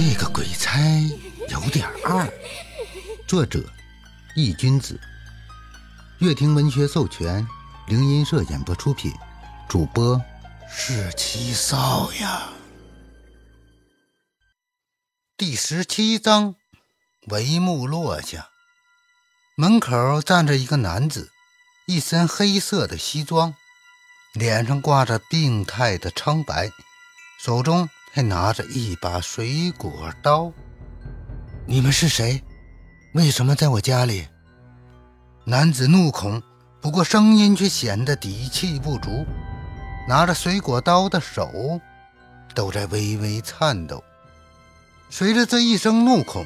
这个鬼差有点二。作者：易君子，乐亭文学授权，灵音社演播出品，主播是七少呀。第十七章，帷幕落下，门口站着一个男子，一身黑色的西装，脸上挂着病态的苍白，手中还拿着一把水果刀。你们是谁？为什么在我家里？男子怒恐，不过声音却显得底气不足，拿着水果刀的手都在微微颤抖。随着这一声怒恐，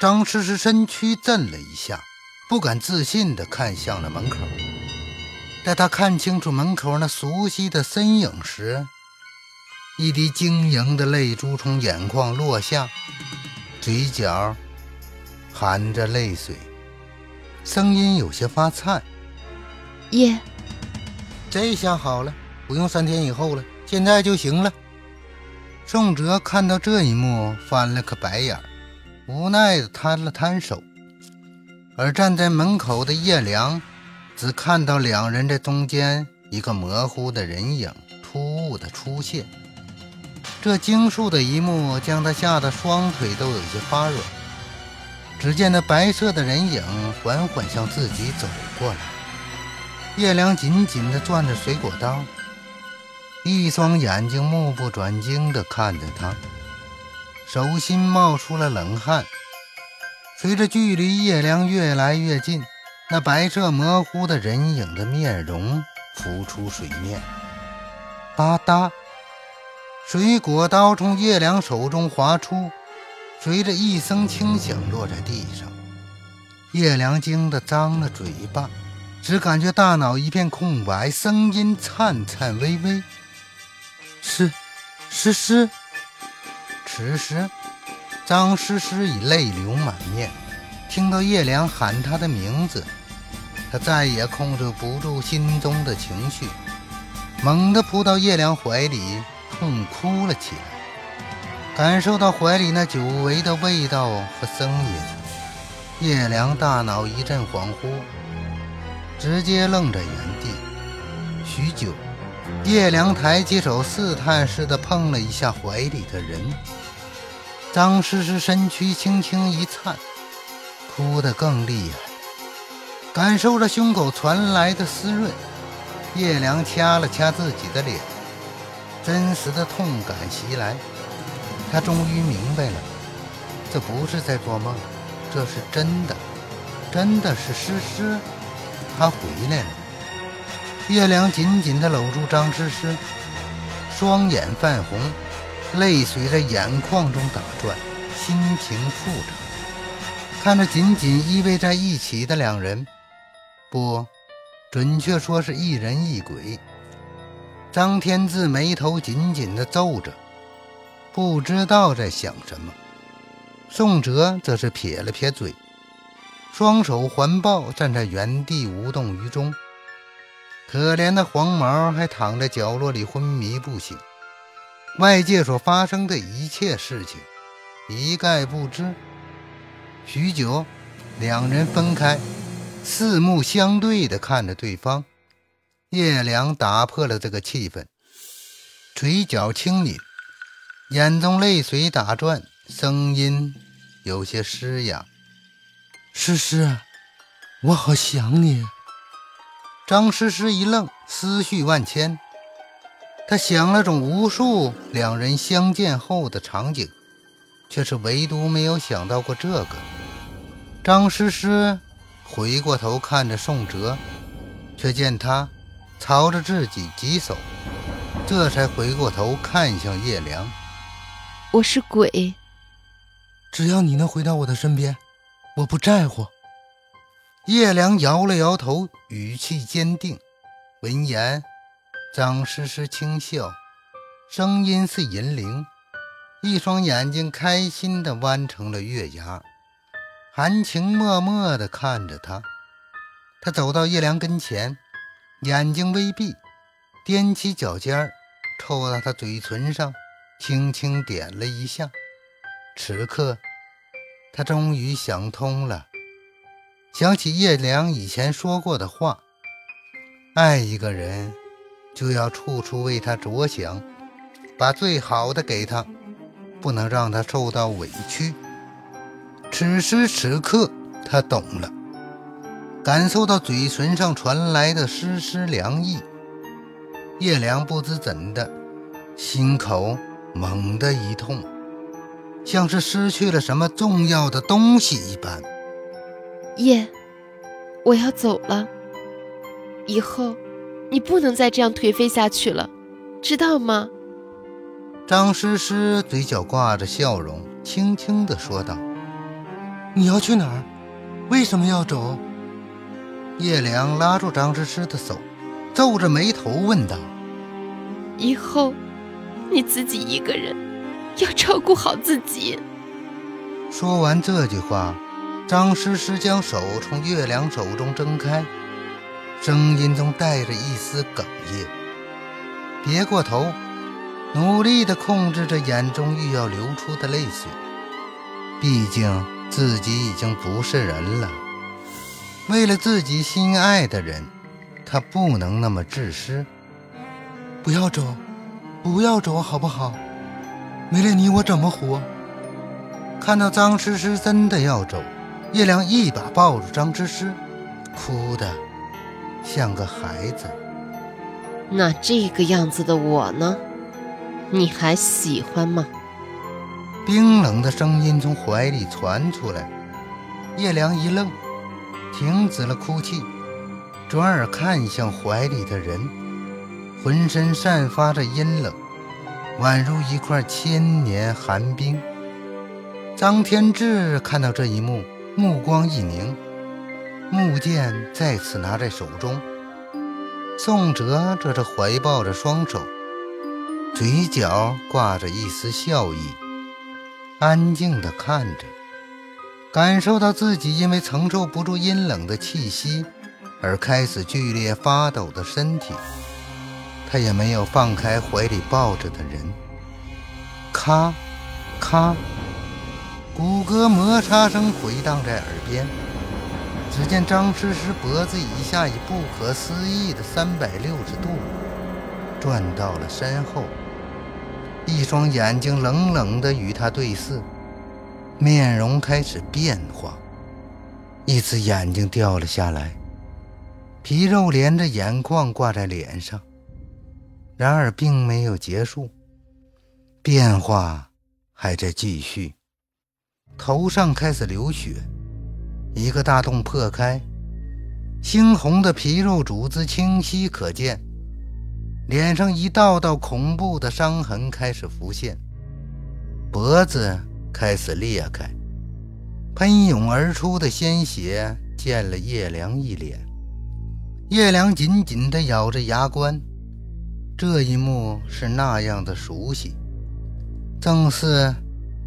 张诗诗身躯震了一下，不敢自信地看向了门口。待他看清楚门口那熟悉的身影时，一滴晶莹的泪珠从眼眶落下，嘴角。含着泪水，声音有些发颤。爷，这下好了，不用三天以后了，现在就行了。宋哲看到这一幕，翻了个白眼，无奈的摊了摊手。而站在门口的叶良，只看到两人在中间一个模糊的人影突兀的出现。这惊悚的一幕将他吓得双腿都有些发软。只见那白色的人影缓缓向自己走过来，叶良紧紧地攥着水果刀，一双眼睛目不转睛地看着他，手心冒出了冷汗。随着距离叶良越来越近，那白色模糊的人影的面容浮出水面，吧嗒，水果刀从叶良手中滑出。随着一声轻响落在地上，叶良惊得张了嘴巴，只感觉大脑一片空白，声音颤颤巍巍：“诗诗诗。”此时，张诗诗已泪流满面，听到叶良喊她的名字，她再也控制不住心中的情绪，猛地扑到叶良怀里，痛哭了起来。感受到怀里那久违的味道和声音，叶良大脑一阵恍惚，直接愣在原地。许久，叶良抬起手，试探似的碰了一下怀里的人。张诗诗身躯轻轻一颤，哭得更厉害。感受着胸口传来的湿润，叶良掐了掐自己的脸，真实的痛感袭来。他终于明白了，这不是在做梦，这是真的，真的是诗诗，他回来了。叶良紧紧地搂住张诗诗，双眼泛红，泪水在眼眶中打转，心情复杂。看着紧紧依偎在一起的两人，不，准确说是一人一鬼。张天志眉头紧紧地皱着。不知道在想什么，宋哲则是撇了撇嘴，双手环抱站在原地无动于衷。可怜的黄毛还躺在角落里昏迷不醒，外界所发生的一切事情一概不知。许久，两人分开，四目相对地看着对方。叶良打破了这个气氛，嘴角轻抿。眼中泪水打转，声音有些嘶哑：“诗诗，我好想你。”张诗诗一愣，思绪万千。她想了种无数两人相见后的场景，却是唯独没有想到过这个。张诗诗回过头看着宋哲，却见他朝着自己举手，这才回过头看向叶良。我是鬼，只要你能回到我的身边，我不在乎。叶良摇了摇头，语气坚定。闻言，张诗诗轻笑，声音似银铃，一双眼睛开心地弯成了月牙，含情脉脉地看着他。他走到叶良跟前，眼睛微闭，踮起脚尖儿，凑到他嘴唇上。轻轻点了一下，此刻，他终于想通了，想起叶良以前说过的话：爱一个人，就要处处为他着想，把最好的给他，不能让他受到委屈。此时此刻，他懂了，感受到嘴唇上传来的丝丝凉意。叶良不知怎的，心口猛地一痛。像是失去了什么重要的东西一般。叶，我要走了。以后，你不能再这样颓废下去了，知道吗？张诗诗嘴角挂着笑容，轻轻地说道：“你要去哪儿？为什么要走？”叶良拉住张诗诗的手，皱着眉头问道：“以后，你自己一个人。”要照顾好自己。说完这句话，张诗诗将手从月亮手中挣开，声音中带着一丝哽咽，别过头，努力地控制着眼中欲要流出的泪水。毕竟自己已经不是人了，为了自己心爱的人，他不能那么自私。不要走，不要走，好不好？没了你，我怎么活？看到张诗诗真的要走，叶良一把抱住张诗诗，哭得像个孩子。那这个样子的我呢？你还喜欢吗？冰冷的声音从怀里传出来，叶良一愣，停止了哭泣，转而看向怀里的人，浑身散发着阴冷。宛如一块千年寒冰。张天志看到这一幕，目光一凝，木剑再次拿在手中。宋哲则是怀抱着双手，嘴角挂着一丝笑意，安静地看着，感受到自己因为承受不住阴冷的气息而开始剧烈发抖的身体。他也没有放开怀里抱着的人，咔，咔，骨骼摩擦声回荡在耳边。只见张诗诗脖子以下以不可思议的三百六十度转到了身后，一双眼睛冷冷地与他对视，面容开始变化，一只眼睛掉了下来，皮肉连着眼眶挂在脸上。然而并没有结束，变化还在继续。头上开始流血，一个大洞破开，猩红的皮肉组织清晰可见，脸上一道道恐怖的伤痕开始浮现，脖子开始裂开，喷涌而出的鲜血溅了叶良一脸。叶良紧紧地咬着牙关。这一幕是那样的熟悉，正是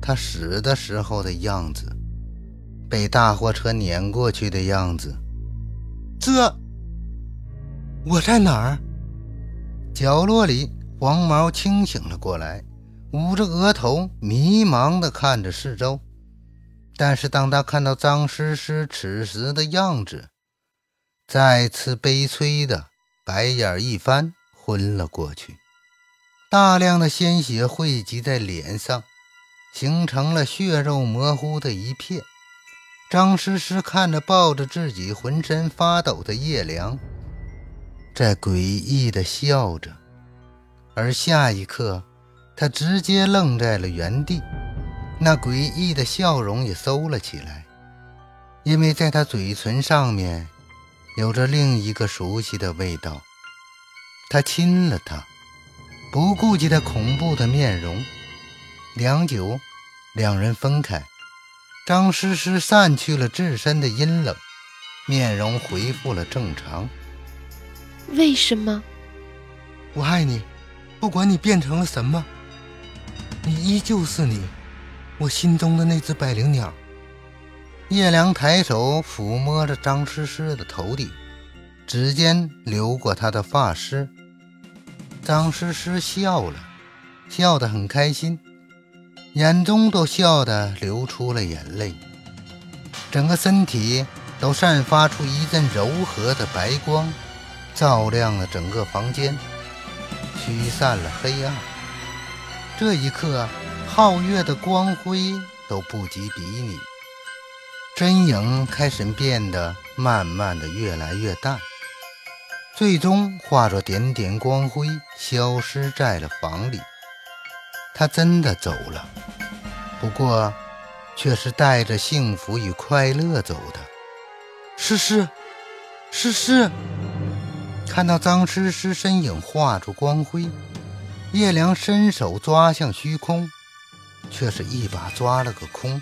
他死的时候的样子，被大货车碾过去的样子。这，我在哪儿？角落里，黄毛清醒了过来，捂着额头，迷茫地看着四周。但是当他看到张诗诗此时的样子，再次悲催的白眼一翻。昏了过去，大量的鲜血汇集在脸上，形成了血肉模糊的一片。张诗诗看着抱着自己、浑身发抖的叶良，在诡异的笑着，而下一刻，他直接愣在了原地，那诡异的笑容也收了起来，因为在他嘴唇上面，有着另一个熟悉的味道。他亲了她，不顾及她恐怖的面容。良久，两人分开。张诗诗散去了自身的阴冷，面容恢复了正常。为什么？我爱你，不管你变成了什么，你依旧是你，我心中的那只百灵鸟。叶良抬手抚摸着张诗诗的头顶，指尖流过她的发丝。张诗诗笑了，笑得很开心。眼中都笑得流出了眼泪，整个身体都散发出一阵柔和的白光，照亮了整个房间，驱散了黑暗。这一刻，皓月的光辉都不及比拟，身影开始变得慢慢的越来越淡。最终化作点点光辉，消失在了房里。他真的走了，不过却是带着幸福与快乐走的。诗诗，诗诗，看到张诗诗身影化作光辉，叶良伸手抓向虚空，却是一把抓了个空。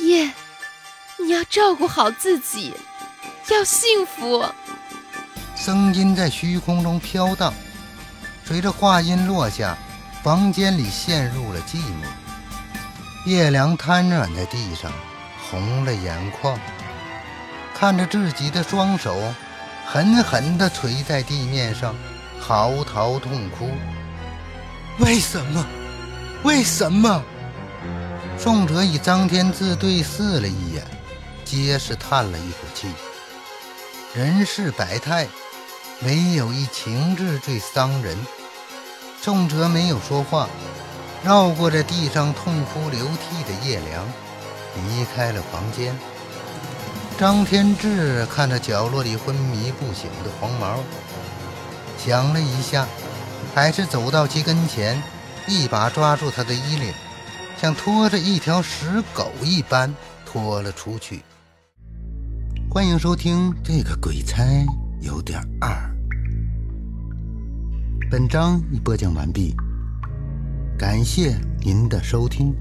叶，你要照顾好自己，要幸福。声音在虚空中飘荡，随着话音落下，房间里陷入了寂寞。叶良瘫软在地上，红了眼眶，看着自己的双手狠狠地捶在地面上，嚎啕痛哭。为什么？为什么？宋哲与张天志对视了一眼，皆是叹了一口气。人世百态。唯有一情字最伤人。宋哲没有说话，绕过在地上痛哭流涕的叶良，离开了房间。张天志看着角落里昏迷不醒的黄毛，想了一下，还是走到其跟前，一把抓住他的衣领，像拖着一条死狗一般拖了出去。欢迎收听这个鬼差。有点二。本章已播讲完毕，感谢您的收听。